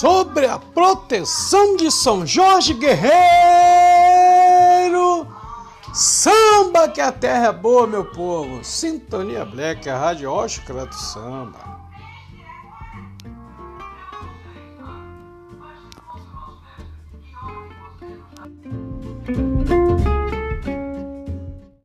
sobre a proteção de São Jorge Guerreiro. Samba que a terra é boa, meu povo. Sintonia Black, a Rádio Oscar do Samba. thank